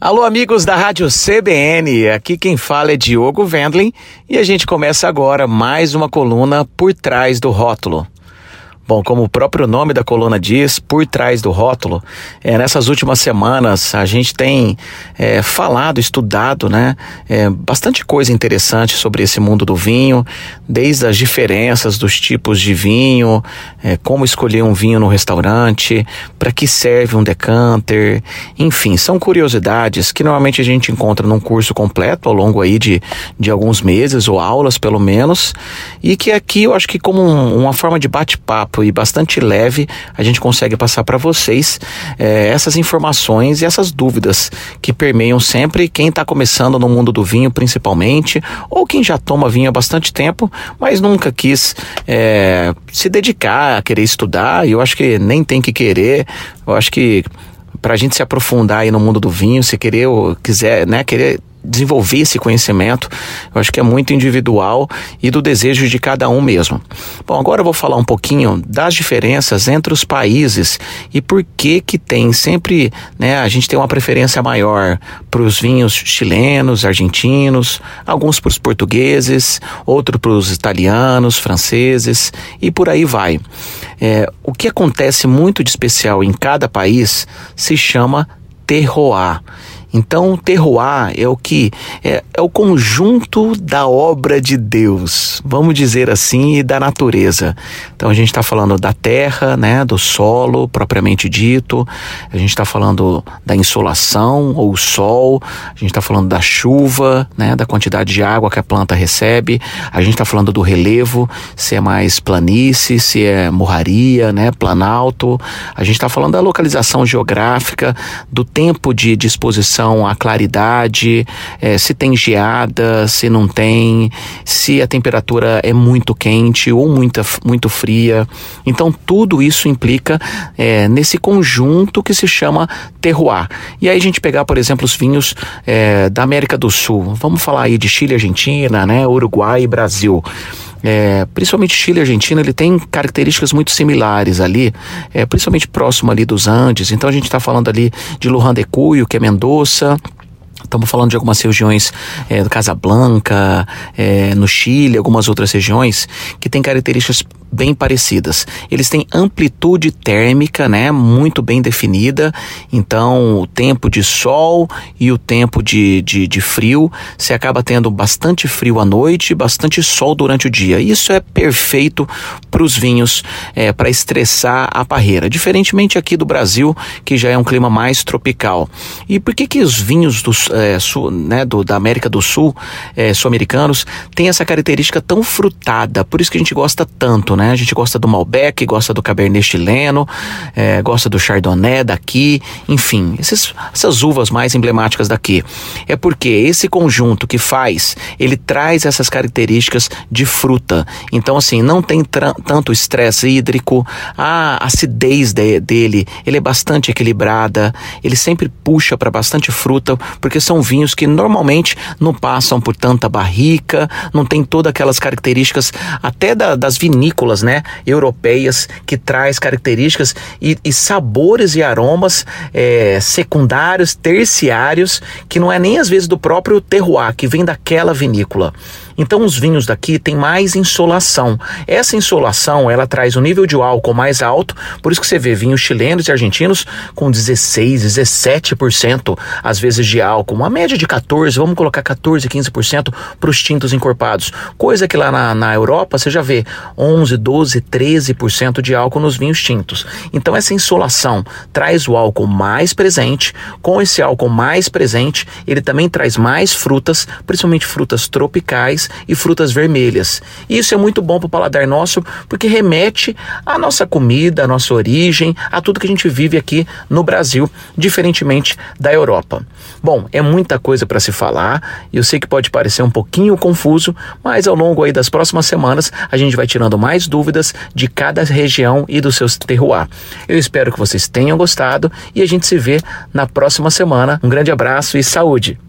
Alô, amigos da Rádio CBN, aqui quem fala é Diogo Vendlin e a gente começa agora mais uma coluna por trás do rótulo. Bom, como o próprio nome da coluna diz, por trás do rótulo, é, nessas últimas semanas a gente tem é, falado, estudado, né, é, bastante coisa interessante sobre esse mundo do vinho, desde as diferenças dos tipos de vinho, é, como escolher um vinho no restaurante, para que serve um decanter, enfim, são curiosidades que normalmente a gente encontra num curso completo ao longo aí de, de alguns meses ou aulas pelo menos, e que aqui eu acho que como um, uma forma de bate-papo e bastante leve, a gente consegue passar para vocês é, essas informações e essas dúvidas que permeiam sempre quem está começando no mundo do vinho, principalmente, ou quem já toma vinho há bastante tempo, mas nunca quis é, se dedicar a querer estudar. E eu acho que nem tem que querer. Eu acho que para a gente se aprofundar aí no mundo do vinho, se querer ou quiser, né, querer desenvolver esse conhecimento, eu acho que é muito individual e do desejo de cada um mesmo. Bom, agora eu vou falar um pouquinho das diferenças entre os países e por que que tem sempre, né, a gente tem uma preferência maior para os vinhos chilenos, argentinos, alguns para os portugueses, outro para os italianos, franceses e por aí vai. É, o que acontece muito de especial em cada país se chama terroir. Então, o terroir é o que é, é, o conjunto da obra de Deus, vamos dizer assim, e da natureza. Então, a gente está falando da terra, né, do solo propriamente dito. A gente está falando da insolação ou sol. A gente está falando da chuva, né, da quantidade de água que a planta recebe. A gente está falando do relevo, se é mais planície, se é morraria, né, planalto. A gente está falando da localização geográfica, do tempo de disposição à claridade, é, se tem geada, se não tem, se a temperatura é muito quente ou muita, muito fria. Então, tudo isso implica é, nesse conjunto que se chama terroir. E aí a gente pegar, por exemplo, os vinhos é, da América do Sul. Vamos falar aí de Chile, Argentina, né, Uruguai e Brasil. É, principalmente Chile e Argentina, ele tem características muito similares ali, é, principalmente próximo ali dos Andes. Então a gente está falando ali de Lujan de Cuyo, que é Mendoza, Estamos falando de algumas regiões é, do Casablanca, é, no Chile, algumas outras regiões que têm características bem parecidas. Eles têm amplitude térmica, né, muito bem definida. Então, o tempo de sol e o tempo de, de, de frio, você acaba tendo bastante frio à noite, bastante sol durante o dia. Isso é perfeito para os vinhos, é, para estressar a parreira. Diferentemente aqui do Brasil, que já é um clima mais tropical. E por que que os vinhos do, é, sul, né, do, da América do Sul, é, sul-americanos, têm essa característica tão frutada? Por isso que a gente gosta tanto, né? A gente gosta do Malbec, gosta do Cabernet chileno, é, gosta do Chardonnay daqui, enfim, esses, essas uvas mais emblemáticas daqui. É porque esse conjunto que faz, ele traz essas características de fruta. Então, assim, não tem tanto estresse hídrico, a acidez de, dele, ele é bastante equilibrada, ele sempre puxa para bastante fruta, porque são vinhos que normalmente não passam por tanta barrica, não tem todas aquelas características até da, das vinícolas né, europeias que traz características e, e sabores e aromas é, secundários, terciários, que não é nem às vezes do próprio terroir, que vem daquela vinícola. Então os vinhos daqui têm mais insolação. Essa insolação, ela traz um nível de álcool mais alto, por isso que você vê vinhos chilenos e argentinos com 16, 17% às vezes de álcool, uma média de 14, vamos colocar 14, 15% para os tintos encorpados. Coisa que lá na, na Europa você já vê 11, 12, 13% de álcool nos vinhos tintos. Então essa insolação traz o álcool mais presente. Com esse álcool mais presente, ele também traz mais frutas, principalmente frutas tropicais e frutas vermelhas. E isso é muito bom para o paladar nosso, porque remete à nossa comida, à nossa origem, a tudo que a gente vive aqui no Brasil, diferentemente da Europa. Bom, é muita coisa para se falar, e eu sei que pode parecer um pouquinho confuso, mas ao longo aí das próximas semanas a gente vai tirando mais dúvidas de cada região e dos seus terroir. Eu espero que vocês tenham gostado e a gente se vê na próxima semana. Um grande abraço e saúde!